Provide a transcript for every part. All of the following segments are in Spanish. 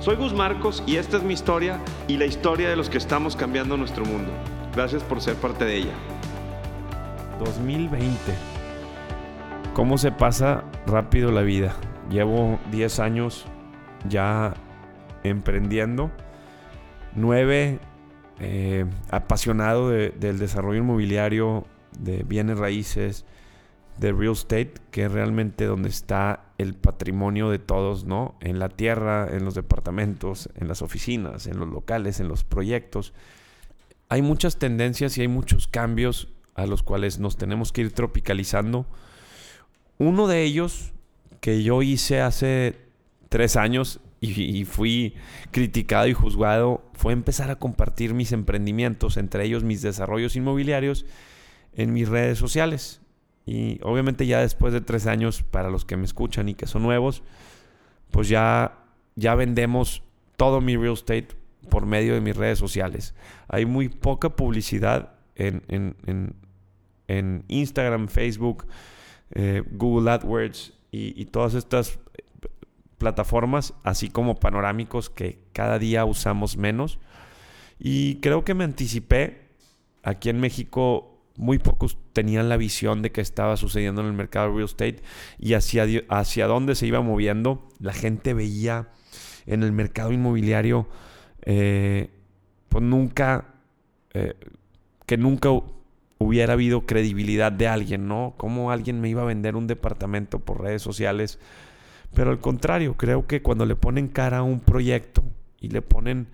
Soy Gus Marcos y esta es mi historia y la historia de los que estamos cambiando nuestro mundo. Gracias por ser parte de ella. 2020. ¿Cómo se pasa rápido la vida? Llevo 10 años ya emprendiendo. 9 eh, apasionado del desarrollo inmobiliario, de bienes raíces, de real estate, que es realmente donde está el patrimonio de todos, ¿no? En la tierra, en los departamentos, en las oficinas, en los locales, en los proyectos. Hay muchas tendencias y hay muchos cambios a los cuales nos tenemos que ir tropicalizando. Uno de ellos que yo hice hace tres años y, fui criticado y juzgado fue empezar a compartir mis emprendimientos, entre ellos mis desarrollos inmobiliarios, en mis redes sociales. Y obviamente ya después de tres años, para los que me escuchan y que son nuevos, pues ya, ya vendemos todo mi real estate por medio de mis redes sociales. Hay muy poca publicidad en, en, Instagram, Facebook, eh, Google AdWords y, y todas estas plataformas, así como panorámicos que cada día usamos menos. Y creo que me anticipé. Aquí en México muy pocos tenían la visión de que estaba sucediendo en el mercado de real estate y hacia, hacia dónde se iba moviendo. La gente veía en el mercado inmobiliario, eh, pues nunca, eh, que nunca hubiera habido credibilidad de alguien, ¿no? Cómo alguien me iba a vender un departamento por redes sociales pero al contrario, creo que cuando le ponen cara a un proyecto y le ponen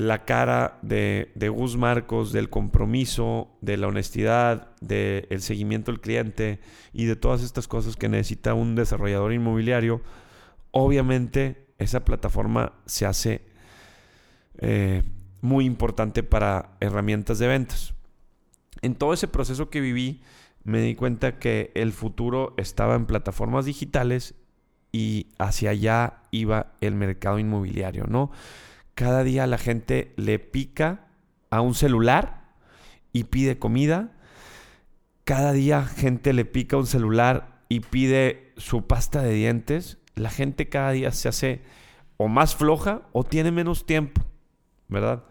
la cara de, de Gus Marcos, del compromiso, de la honestidad, del seguimiento al cliente y de todas estas cosas que necesita un desarrollador inmobiliario, obviamente esa plataforma se hace eh, muy importante para herramientas de ventas. En todo ese proceso que viví, me di cuenta que el futuro estaba en plataformas digitales y hacia allá iba el mercado inmobiliario, ¿no? Cada día la gente le pica a un celular y pide comida. Cada día gente le pica un celular y pide su pasta de dientes. La gente cada día se hace o más floja o tiene menos tiempo, ¿verdad?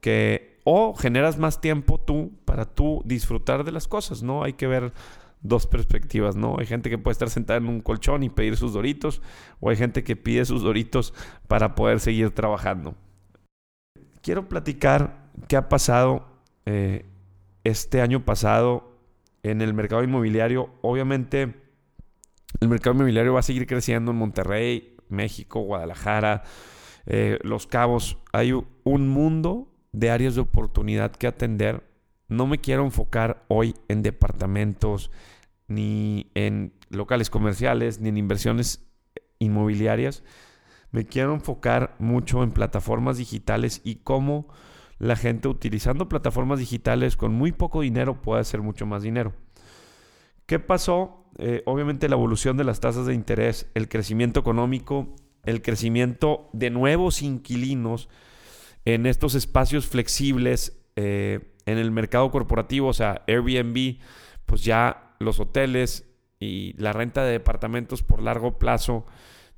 Que o generas más tiempo tú para tú disfrutar de las cosas, ¿no? Hay que ver dos perspectivas, ¿no? Hay gente que puede estar sentada en un colchón y pedir sus doritos, o hay gente que pide sus doritos para poder seguir trabajando. Quiero platicar qué ha pasado eh, este año pasado en el mercado inmobiliario. Obviamente, el mercado inmobiliario va a seguir creciendo en Monterrey, México, Guadalajara, eh, Los Cabos. Hay un mundo de áreas de oportunidad que atender no me quiero enfocar hoy en departamentos, ni en locales comerciales, ni en inversiones inmobiliarias. Me quiero enfocar mucho en plataformas digitales y cómo la gente utilizando plataformas digitales con muy poco dinero puede hacer mucho más dinero. ¿Qué pasó? Eh, obviamente la evolución de las tasas de interés, el crecimiento económico, el crecimiento de nuevos inquilinos en estos espacios flexibles eh, en el mercado corporativo, o sea, Airbnb, pues ya los hoteles y la renta de departamentos por largo plazo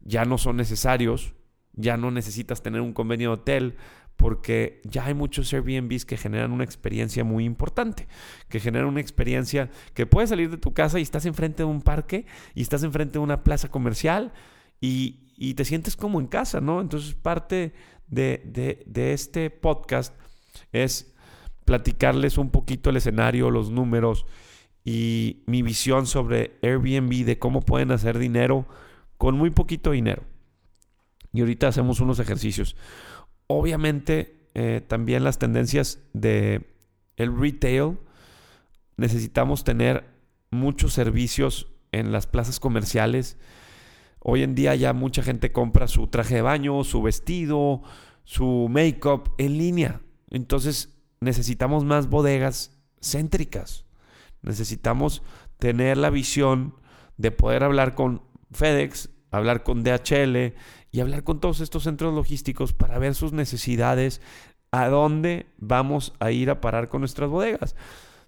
ya no son necesarios, ya no necesitas tener un convenio de hotel porque ya hay muchos Airbnbs que generan una experiencia muy importante, que generan una experiencia que puedes salir de tu casa y estás enfrente de un parque y estás enfrente de una plaza comercial y, te sientes como en casa, ¿no? Entonces parte de, de este podcast es platicarles un poquito el escenario, los números y mi visión sobre Airbnb de cómo pueden hacer dinero con muy poquito dinero. Y ahorita hacemos unos ejercicios. Obviamente, eh, también las tendencias de el retail. Necesitamos tener muchos servicios en las plazas comerciales. Hoy en día ya mucha gente compra su traje de baño, su vestido, su make-up en línea. Entonces necesitamos más bodegas céntricas. Necesitamos tener la visión de poder hablar con FedEx, hablar con DHL y hablar con todos estos centros logísticos para ver sus necesidades, a dónde vamos a ir a parar con nuestras bodegas.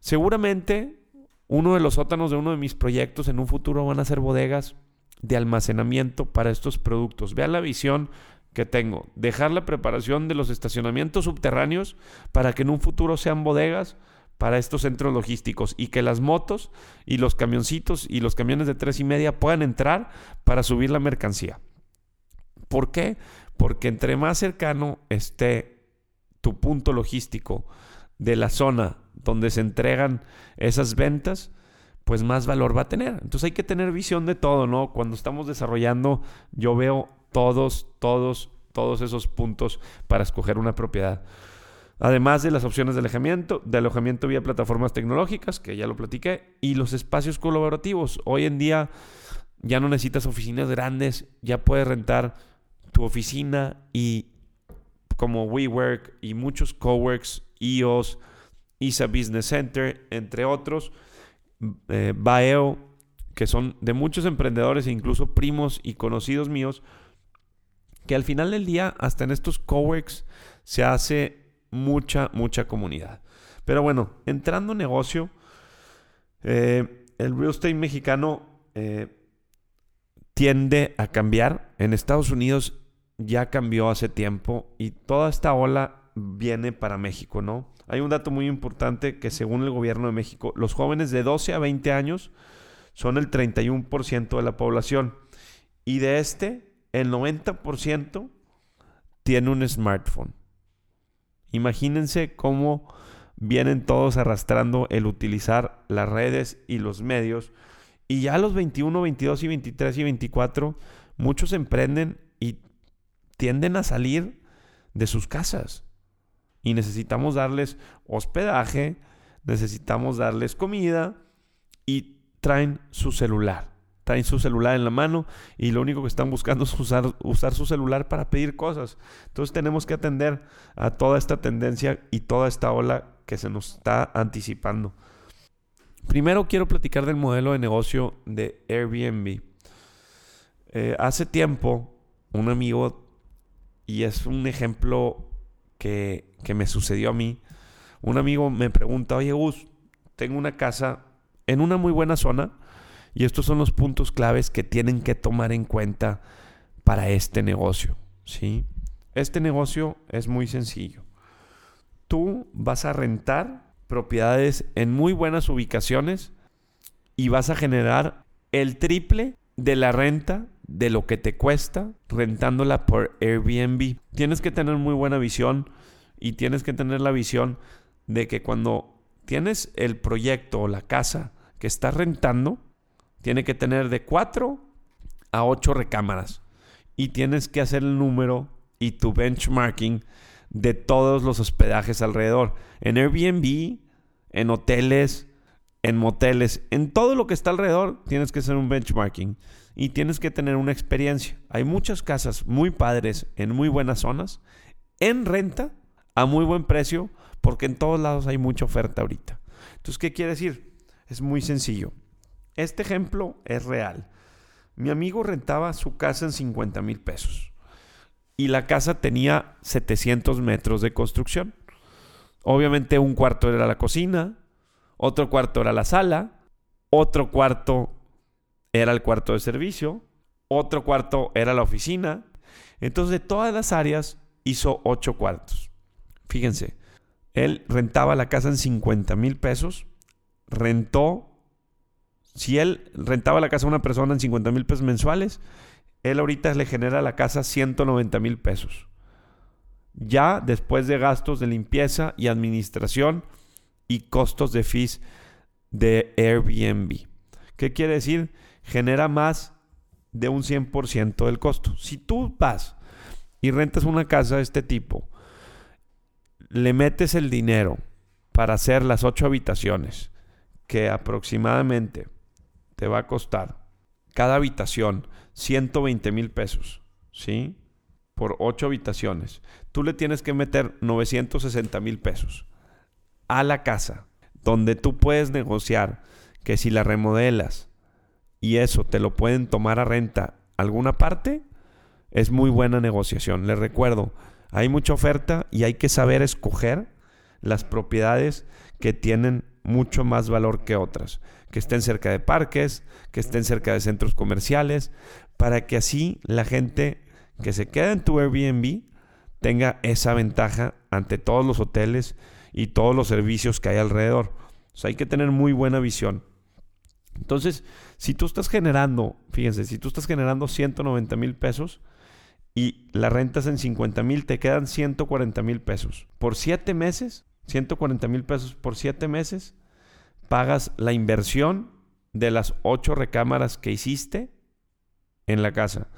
Seguramente uno de los sótanos de uno de mis proyectos en un futuro van a ser bodegas de almacenamiento para estos productos. Vean la visión que tengo. Dejar la preparación de los estacionamientos subterráneos para que en un futuro sean bodegas para estos centros logísticos y que las motos y los camioncitos y los camiones de tres y media puedan entrar para subir la mercancía. ¿Por qué? Porque entre más cercano esté tu punto logístico de la zona donde se entregan esas ventas, pues más valor va a tener. Entonces hay que tener visión de todo, ¿no? Cuando estamos desarrollando, yo veo todos, todos, todos esos puntos para escoger una propiedad. Además de las opciones de alojamiento, de alojamiento vía plataformas tecnológicas, que ya lo platiqué, y los espacios colaborativos. Hoy en día ya no necesitas oficinas grandes, ya puedes rentar tu oficina y como WeWork y muchos coworks, EOS, ISA Business Center, entre otros, eh, Baeo, que son de muchos emprendedores e incluso primos y conocidos míos, que al final del día, hasta en estos coworks, se hace mucha, mucha comunidad. Pero bueno, entrando en negocio, eh, el real estate mexicano eh, tiende a cambiar. En Estados Unidos ya cambió hace tiempo y toda esta ola viene para México, ¿no? Hay un dato muy importante que según el gobierno de México, los jóvenes de 12 a 20 años son el 31% de la población y de este, el 90% tiene un smartphone. Imagínense cómo vienen todos arrastrando el utilizar las redes y los medios. Y ya a los 21, 22 y 23 y 24, muchos emprenden y tienden a salir de sus casas. Y necesitamos darles hospedaje, necesitamos darles comida y traen su celular traen su celular en la mano y lo único que están buscando es usar, su celular para pedir cosas. Entonces tenemos que atender a toda esta tendencia y toda esta ola que se nos está anticipando. Primero quiero platicar del modelo de negocio de Airbnb. Eh, hace tiempo, un amigo, y es un ejemplo que, que me sucedió a mí, un amigo me pregunta, oye Gus, tengo una casa en una muy buena zona, y estos son los puntos claves que tienen que tomar en cuenta para este negocio. ¿sí? Este negocio es muy sencillo. Tú vas a rentar propiedades en muy buenas ubicaciones y vas a generar el triple de la renta de lo que te cuesta rentándola por Airbnb. Tienes que tener muy buena visión y tienes que tener la visión de que cuando tienes el proyecto o la casa que estás rentando, tiene que tener de 4 a 8 recámaras. Y tienes que hacer el número y tu benchmarking de todos los hospedajes alrededor. En Airbnb, en hoteles, en moteles, en todo lo que está alrededor, tienes que hacer un benchmarking y tienes que tener una experiencia. Hay muchas casas muy padres en muy buenas zonas, en renta, a muy buen precio, porque en todos lados hay mucha oferta ahorita. Entonces, ¿qué quiere decir? Es muy sencillo. Este ejemplo es real. Mi amigo rentaba su casa en 50 mil pesos y la casa tenía 700 metros de construcción. Obviamente un cuarto era la cocina, otro cuarto era la sala, otro cuarto era el cuarto de servicio, otro cuarto era la oficina. Entonces de todas las áreas hizo ocho cuartos. Fíjense, él rentaba la casa en 50 mil pesos, rentó si él rentaba la casa a una persona en 50 mil pesos mensuales, él ahorita le genera a la casa 190 mil pesos. Ya después de gastos de limpieza y administración y costos de fees de Airbnb. ¿Qué quiere decir? Genera más de un 100% del costo. Si tú vas y rentas una casa de este tipo, le metes el dinero para hacer las ocho habitaciones, que aproximadamente te va a costar cada habitación 120 mil pesos, ¿sí? Por ocho habitaciones. Tú le tienes que meter 960 mil pesos. a la casa, donde tú puedes negociar que si la remodelas y eso te lo pueden tomar a renta alguna parte, es muy buena negociación. Les recuerdo, hay mucha oferta y hay que saber escoger las propiedades que tienen mucho más valor que otras, que estén cerca de parques, que estén cerca de centros comerciales, para que así la gente que se queda en tu Airbnb tenga esa ventaja ante todos los hoteles y todos los servicios que hay alrededor. Hay que tener muy buena visión. Entonces, si tú estás generando, fíjense, si tú estás generando 190 mil pesos y la rentas en 50 mil, te quedan 140 mil pesos. Por 7 meses, 140 mil pesos por 7 meses, pagas la inversión de las 8 recámaras que hiciste en la casa.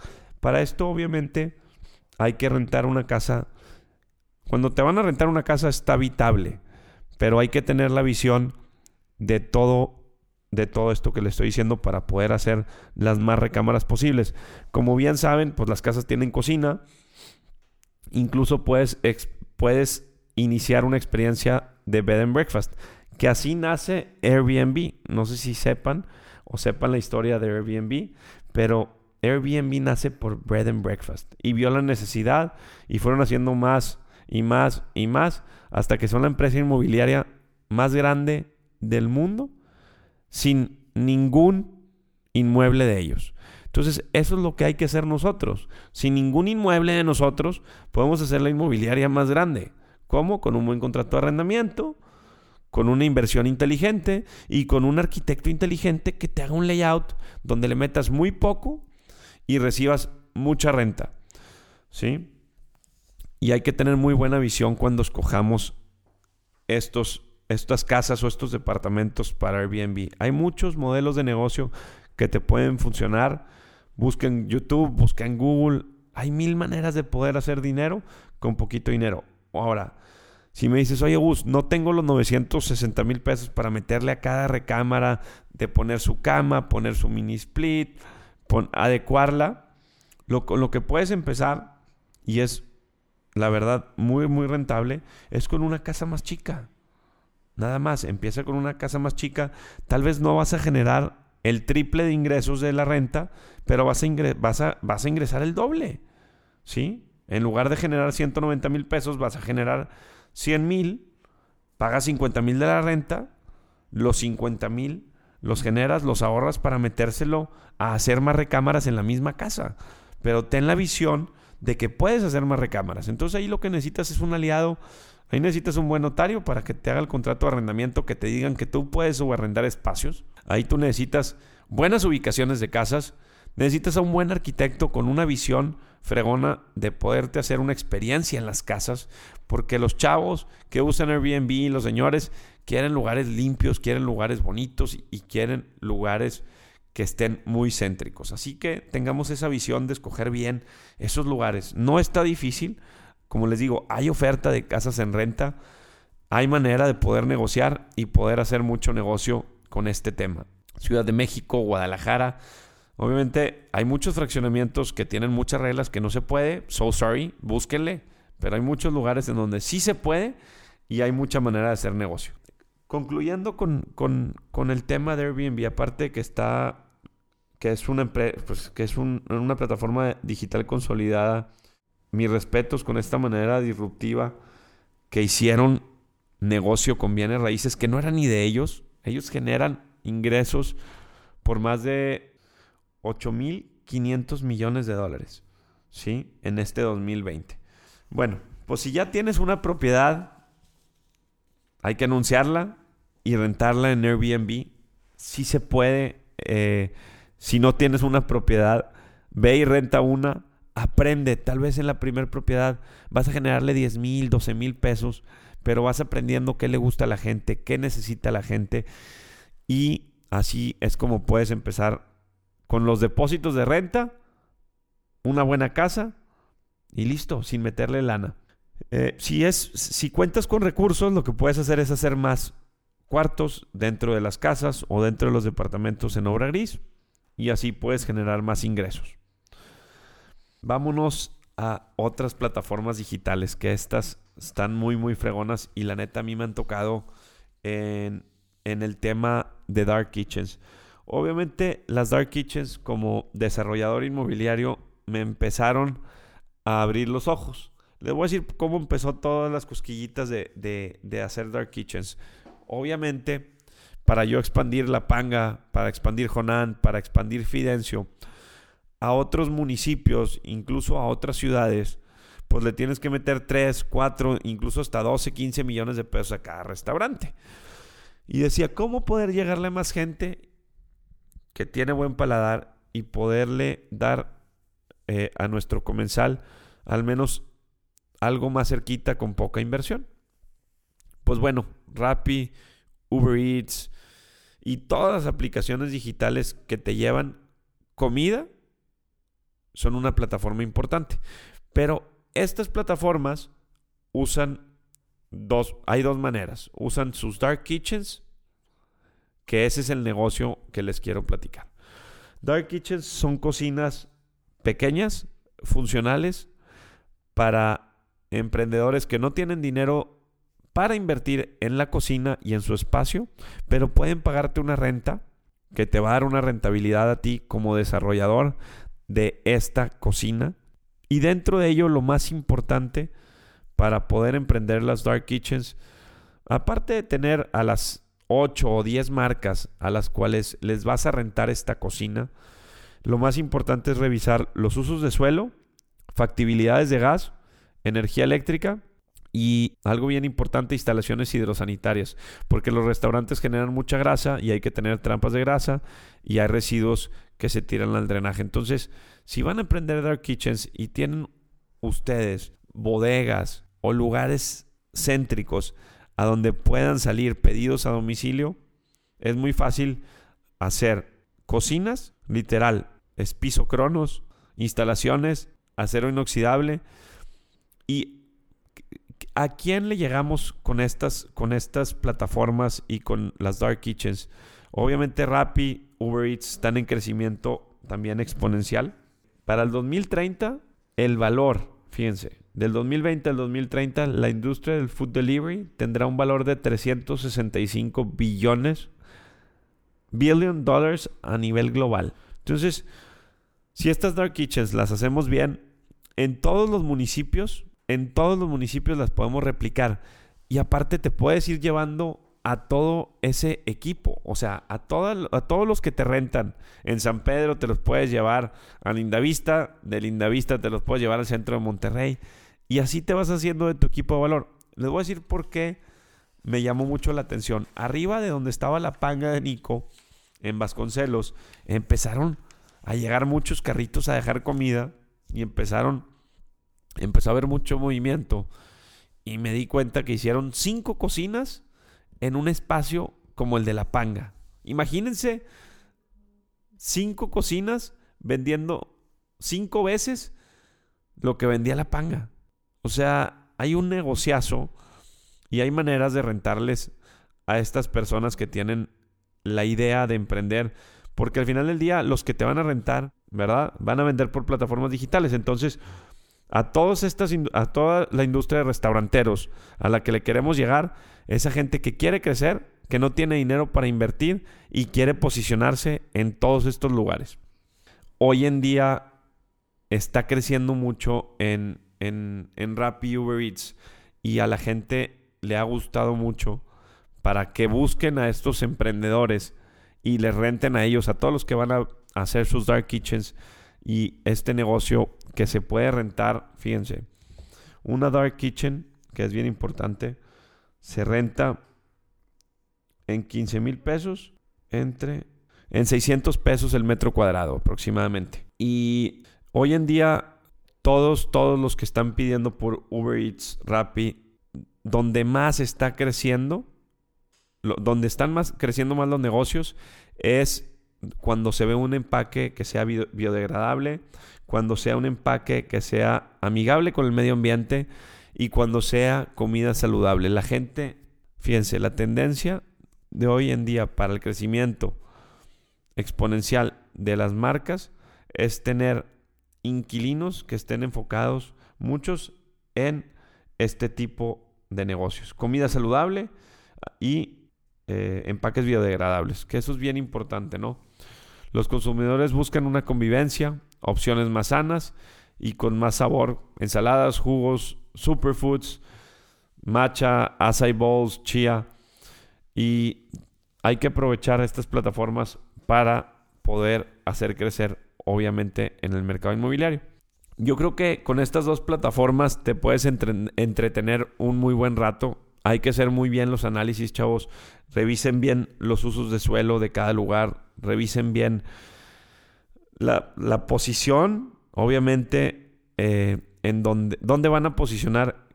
Para esto, obviamente, hay que rentar una casa. Cuando te van a rentar una casa está habitable, pero hay que tener la visión de todo de todo esto que le estoy diciendo para poder hacer las más recámaras posibles. Como bien saben, pues las casas tienen cocina. Incluso puedes, puedes iniciar una experiencia de bed and breakfast, que así nace Airbnb. No sé si sepan o sepan la historia de Airbnb, pero Airbnb nace por bed and breakfast y vio la necesidad y fueron haciendo más y más y más hasta que son la empresa inmobiliaria más grande del mundo sin ningún inmueble de ellos. Entonces, eso es lo que hay que hacer nosotros. Sin ningún inmueble de nosotros, podemos hacer la inmobiliaria más grande. ¿Cómo? Con un buen contrato de arrendamiento, con una inversión inteligente y con un arquitecto inteligente que te haga un layout donde le metas muy poco y recibas mucha renta. ¿Sí? Y hay que tener muy buena visión cuando escojamos estos estas casas o estos departamentos para Airbnb. Hay muchos modelos de negocio que te pueden funcionar. Busquen YouTube, busquen Google. Hay mil maneras de poder hacer dinero con poquito dinero. Ahora, si me dices, oye Gus, no tengo los 960 mil pesos para meterle a cada recámara, de poner su cama, poner su mini split, adecuarla, lo, que puedes empezar, y es la verdad muy, muy rentable, es con una casa más chica. Nada más, empieza con una casa más chica. Tal vez no vas a generar el triple de ingresos de la renta, pero vas a, vas a, vas a ingresar el doble. ¿Sí? En lugar de generar 190 mil pesos, vas a generar 100 mil, pagas 50 mil de la renta, los 50 mil los generas, los ahorras para metérselo a hacer más recámaras en la misma casa. Pero ten la visión de que puedes hacer más recámaras. Entonces ahí lo que necesitas es un aliado Ahí necesitas un buen notario para que te haga el contrato de arrendamiento, que te digan que tú puedes subarrendar espacios. Ahí tú necesitas buenas ubicaciones de casas. Necesitas a un buen arquitecto con una visión fregona de poderte hacer una experiencia en las casas, porque los chavos que usan Airbnb, los señores, quieren lugares limpios, quieren lugares bonitos y quieren lugares que estén muy céntricos. Así que tengamos esa visión de escoger bien esos lugares. No está difícil. Como les digo, hay oferta de casas en renta, hay manera de poder negociar y poder hacer mucho negocio con este tema. Ciudad de México, Guadalajara. Obviamente hay muchos fraccionamientos que tienen muchas reglas que no se puede. So sorry, búsquenle. Pero hay muchos lugares en donde sí se puede y hay mucha manera de hacer negocio. Concluyendo con, con, el tema de Airbnb, aparte que está, que es una, pues, que es una plataforma digital consolidada mis respetos con esta manera disruptiva que hicieron negocio con bienes raíces que no eran ni de ellos. Ellos generan ingresos por más de 8.500 millones de dólares, ¿sí? En este 2020. Bueno, pues si ya tienes una propiedad, hay que anunciarla y rentarla en Airbnb. Si se puede, eh, si no tienes una propiedad, ve y renta una Aprende, tal vez en la primera propiedad vas a generarle 10 mil, 12 mil pesos, pero vas aprendiendo qué le gusta a la gente, qué necesita la gente y así es como puedes empezar con los depósitos de renta, una buena casa y listo, sin meterle lana. Eh, si, es, si cuentas con recursos, lo que puedes hacer es hacer más cuartos dentro de las casas o dentro de los departamentos en obra gris y así puedes generar más ingresos. Vámonos a otras plataformas digitales que estas están muy, muy fregonas y la neta a mí me han tocado en, en el tema de Dark Kitchens. Obviamente las Dark Kitchens como desarrollador inmobiliario me empezaron a abrir los ojos. Les voy a decir cómo empezó todas las cosquillitas de, de, de hacer Dark Kitchens. Obviamente, para yo expandir La Panga, para expandir Jonán, para expandir Fidencio a otros municipios, incluso a otras ciudades, pues le tienes que meter 3, 4, incluso hasta 12, 15 millones de pesos a cada restaurante. Y decía, ¿cómo poder llegarle a más gente que tiene buen paladar y poderle dar eh, a nuestro comensal al menos algo más cerquita con poca inversión? Pues bueno, Rappi, Uber Eats y todas las aplicaciones digitales que te llevan comida son una plataforma importante. Pero estas plataformas usan dos, hay dos maneras. Usan sus dark kitchens, que ese es el negocio que les quiero platicar. Dark kitchens son cocinas pequeñas, funcionales, para emprendedores que no tienen dinero para invertir en la cocina y en su espacio, pero pueden pagarte una renta que te va a dar una rentabilidad a ti como desarrollador de esta cocina. Y dentro de ello, lo más importante para poder emprender las Dark Kitchens, aparte de tener a las 8 o 10 marcas a las cuales les vas a rentar esta cocina, lo más importante es revisar los usos de suelo, factibilidades de gas, energía eléctrica y algo bien importante, instalaciones hidrosanitarias, porque los restaurantes generan mucha grasa y hay que tener trampas de grasa y hay residuos que se tiran al drenaje. Entonces, si van a emprender dark kitchens y tienen ustedes bodegas o lugares céntricos a donde puedan salir pedidos a domicilio, es muy fácil hacer cocinas, literal, es piso cronos, instalaciones, acero inoxidable y ¿a quién le llegamos con estas, con estas plataformas y con las dark kitchens? Obviamente Rappi, Uber Eats están en crecimiento también exponencial. Para el 2030, el valor, fíjense, del 2020 al 2030, la industria del food delivery tendrá un valor de 365 billones, billion dollars a nivel global. Entonces, si estas dark kitchens las hacemos bien, en todos los municipios, en todos los municipios las podemos replicar. Y aparte te puedes ir llevando a todo ese equipo. O sea, a, a todos los que te rentan en San Pedro te los puedes llevar a Lindavista, de Lindavista te los puedes llevar al centro de Monterrey. Y así te vas haciendo de tu equipo de valor. Les voy a decir por qué me llamó mucho la atención. Arriba de donde estaba la panga de Nico, en Vasconcelos, empezaron a llegar muchos carritos a dejar comida y empezaron, empezó a haber mucho movimiento. Y me di cuenta que hicieron cinco cocinas en un espacio como el de la panga. Imagínense cinco cocinas vendiendo cinco veces lo que vendía la panga. O sea, hay un negociazo y hay maneras de rentarles a estas personas que tienen la idea de emprender. Porque al final del día, los que te van a rentar, ¿verdad? Van a vender por plataformas digitales. Entonces, a, todas estas, a toda la industria de restauranteros a la que le queremos llegar, esa gente que quiere crecer, que no tiene dinero para invertir y quiere posicionarse en todos estos lugares. Hoy en día está creciendo mucho en, en, en Rappi Uber Eats y a la gente le ha gustado mucho para que busquen a estos emprendedores y les renten a ellos, a todos los que van a hacer sus dark kitchens y este negocio que se puede rentar, fíjense, una dark kitchen, que es bien importante, se renta en 15 mil pesos entre en 600 pesos el metro cuadrado aproximadamente. Y hoy en día todos todos los que están pidiendo por Uber Eats, Rappi, donde más está creciendo, donde están más creciendo más los negocios es cuando se ve un empaque que sea biodegradable, cuando sea un empaque que sea amigable con el medio ambiente y cuando sea comida saludable. La gente, fíjense, la tendencia de hoy en día para el crecimiento exponencial de las marcas es tener inquilinos que estén enfocados, muchos en este tipo de negocios. Comida saludable y eh, empaques biodegradables, que eso es bien importante, ¿no? Los consumidores buscan una convivencia, opciones más sanas y con más sabor, ensaladas, jugos, superfoods, matcha, acai bowls, chía y hay que aprovechar estas plataformas para poder hacer crecer obviamente en el mercado inmobiliario. Yo creo que con estas dos plataformas te puedes entretener un muy buen rato. Hay que hacer muy bien los análisis, chavos. Revisen bien los usos de suelo de cada lugar. Revisen bien la, posición, obviamente, eh, en donde, dónde van a posicionar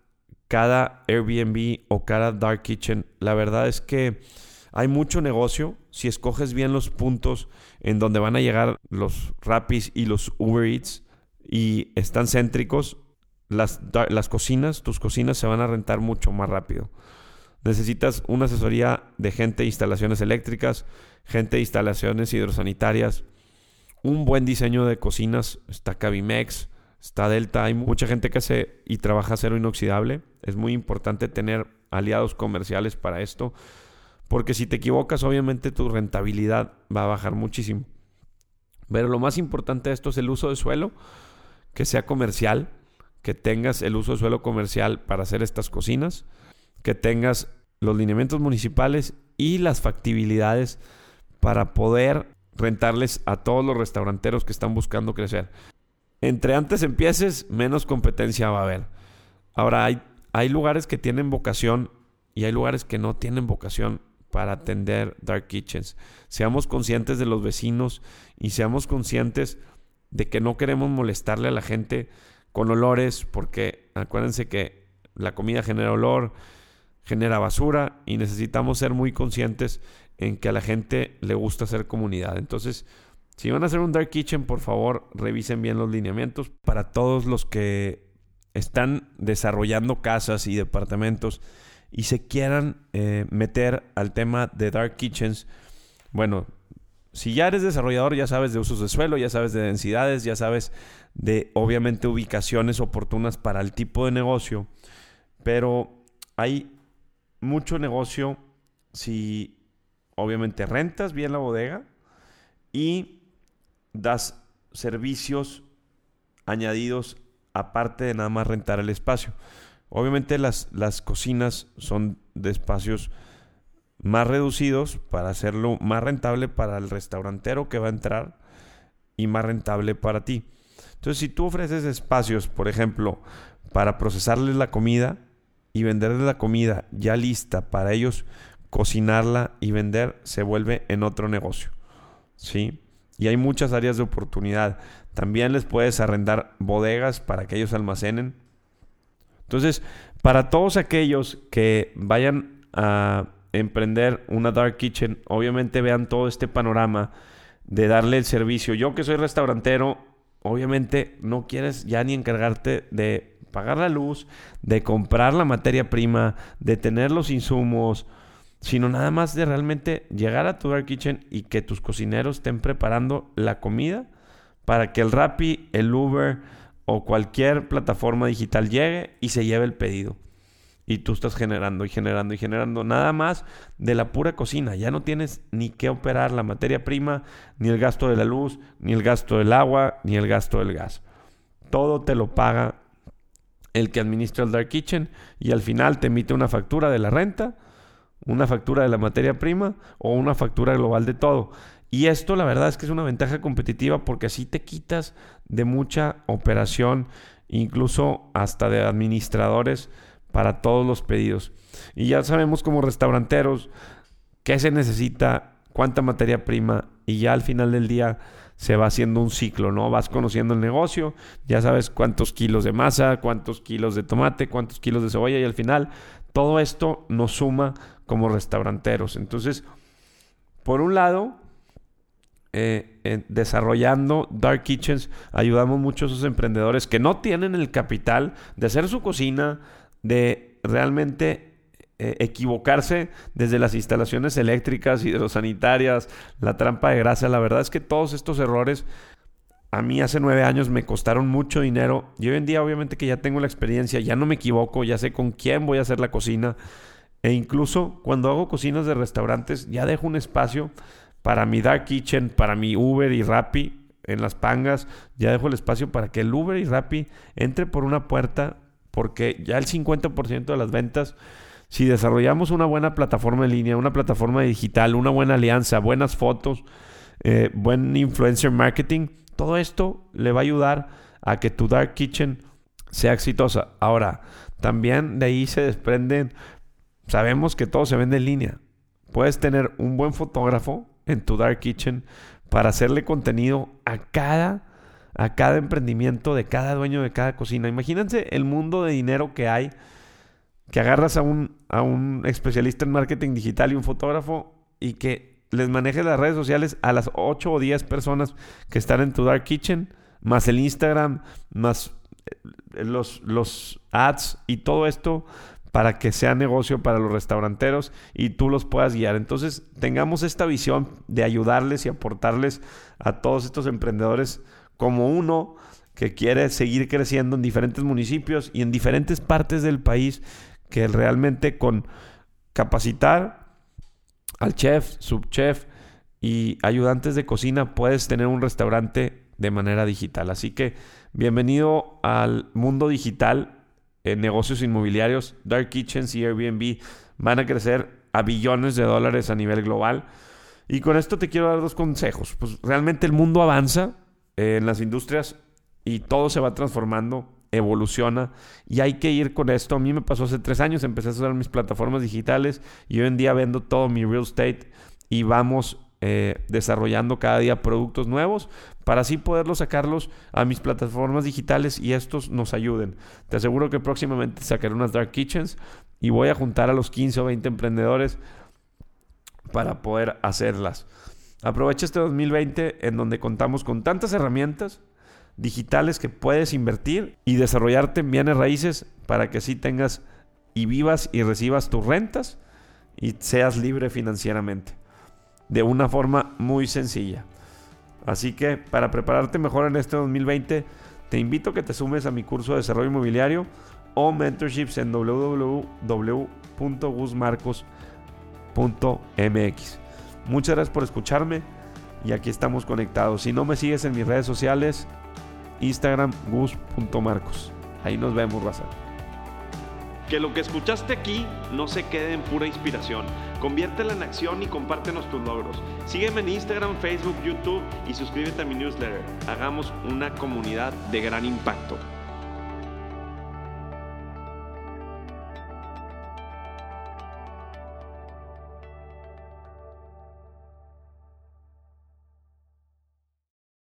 cada Airbnb o cada Dark Kitchen. La verdad es que hay mucho negocio si escoges bien los puntos en donde van a llegar los Rapis y los Uber Eats y están céntricos, las, las cocinas, tus cocinas se van a rentar mucho más rápido. Necesitas una asesoría de gente de instalaciones eléctricas, gente de instalaciones hidrosanitarias, un buen diseño de cocinas, está Cabimex, está Delta, hay mucha gente que hace y trabaja acero inoxidable. Es muy importante tener aliados comerciales para esto, porque si te equivocas, obviamente tu rentabilidad va a bajar muchísimo. Pero lo más importante de esto es el uso de suelo que sea comercial, que tengas el uso de suelo comercial para hacer estas cocinas, que tengas los lineamientos municipales y las factibilidades para poder rentarles a todos los restauranteros que están buscando crecer. Entre antes empieces, menos competencia va a haber. Ahora, hay, hay lugares que tienen vocación y hay lugares que no tienen vocación para atender dark kitchens. Seamos conscientes de los vecinos y seamos conscientes de que no queremos molestarle a la gente con olores, porque acuérdense que la comida genera olor, genera basura y necesitamos ser muy conscientes en que a la gente le gusta hacer comunidad. Entonces, si van a hacer un dark kitchen, por favor, revisen bien los lineamientos para todos los que están desarrollando casas y departamentos y se quieran eh, meter al tema de dark kitchens. Bueno, si ya eres desarrollador, ya sabes de usos de suelo, ya sabes de densidades, ya sabes de obviamente ubicaciones oportunas para el tipo de negocio, pero hay mucho negocio si obviamente rentas bien la bodega y das servicios añadidos aparte de nada más rentar el espacio. Obviamente las, las cocinas son de espacios más reducidos para hacerlo más rentable para el restaurantero que va a entrar y más rentable para ti. Entonces, si tú ofreces espacios, por ejemplo, para procesarles la comida y venderles la comida ya lista para ellos cocinarla y vender, se vuelve en otro negocio. ¿Sí? Y hay muchas áreas de oportunidad. También les puedes arrendar bodegas para que ellos almacenen. Entonces, para todos aquellos que vayan a emprender una dark kitchen, obviamente vean todo este panorama de darle el servicio. Yo que soy restaurantero, obviamente no quieres ya ni encargarte de pagar la luz, de comprar la materia prima, de tener los insumos, sino nada más de realmente llegar a tu dark kitchen y que tus cocineros estén preparando la comida para que el Rappi, el Uber o cualquier plataforma digital llegue y se lleve el pedido y tú estás generando y generando y generando nada más de la pura cocina. Ya no tienes ni que operar la materia prima, ni el gasto de la luz, ni el gasto del agua, ni el gasto del gas. Todo te lo paga el que administra el Dark Kitchen y al final te emite una factura de la renta, una factura de la materia prima o una factura global de todo. Y esto la verdad es que es una ventaja competitiva porque así te quitas de mucha operación, incluso hasta de administradores para todos los pedidos. Y ya sabemos como restauranteros qué se necesita, cuánta materia prima y ya al final del día se va haciendo un ciclo, ¿no? Vas conociendo el negocio, ya sabes cuántos kilos de masa, cuántos kilos de tomate, cuántos kilos de cebolla y al final todo esto nos suma como restauranteros. Entonces, por un lado, eh, desarrollando Dark Kitchens, ayudamos mucho a esos emprendedores que no tienen el capital de hacer su cocina, de realmente eh, equivocarse desde las instalaciones eléctricas, hidrosanitarias, la trampa de grasa. La verdad es que todos estos errores a mí hace nueve años me costaron mucho dinero. Y hoy en día obviamente que ya tengo la experiencia, ya no me equivoco, ya sé con quién voy a hacer la cocina. E incluso cuando hago cocinas de restaurantes ya dejo un espacio para mi dark kitchen, para mi Uber y Rappi en las pangas, ya dejo el espacio para que el Uber y Rappi entre por una puerta porque ya el 50% de las ventas si desarrollamos una buena plataforma en línea, una plataforma digital, una buena alianza, buenas fotos, eh, buen influencer marketing, todo esto le va a ayudar a que tu dark kitchen sea exitosa. Ahora, también de ahí se desprenden, sabemos que todo se vende en línea. Puedes tener un buen fotógrafo en tu dark kitchen para hacerle contenido a cada a cada emprendimiento de cada dueño de cada cocina. Imagínense el mundo de dinero que hay que agarras a un, a un especialista en marketing digital y un fotógrafo y que les manejes las redes sociales a las 8 o 10 personas que están en tu Dark Kitchen, más el Instagram, más eh, los, los ads y todo esto para que sea negocio para los restauranteros y tú los puedas guiar. Entonces, tengamos esta visión de ayudarles y aportarles a todos estos emprendedores como uno que quiere seguir creciendo en diferentes municipios y en diferentes partes del país que realmente con capacitar al chef, subchef y ayudantes de cocina puedes tener un restaurante de manera digital. Así que bienvenido al mundo digital en negocios inmobiliarios. Dark Kitchens y Airbnb van a crecer a billones de dólares a nivel global. Y con esto te quiero dar dos consejos. Pues realmente el mundo avanza en las industrias y todo se va transformando evoluciona y hay que ir con esto. A mí me pasó hace tres años, empecé a usar mis plataformas digitales y hoy en día vendo todo mi real estate y vamos eh, desarrollando cada día productos nuevos para así poderlos sacarlos a mis plataformas digitales y estos nos ayuden. Te aseguro que próximamente sacaré unas Dark Kitchens y voy a juntar a los 15 o 20 emprendedores para poder hacerlas. Aprovecha este 2020 en donde contamos con tantas herramientas digitales que puedes invertir y desarrollarte en bienes raíces para que así tengas y vivas y recibas tus rentas y seas libre financieramente. De una forma muy sencilla. Así que para prepararte mejor en este 2020, te invito a que te sumes a mi curso de desarrollo inmobiliario o mentorships en www.gusmarcos.mx. Muchas gracias por escucharme y aquí estamos conectados. Si no me sigues en mis redes sociales, Instagram gus.marcos. Ahí nos vemos, raza. Que lo que escuchaste aquí no se quede en pura inspiración. Conviértela en acción y compártenos tus logros. Sígueme en Instagram, Facebook, YouTube y suscríbete a mi newsletter. Hagamos una comunidad de gran impacto.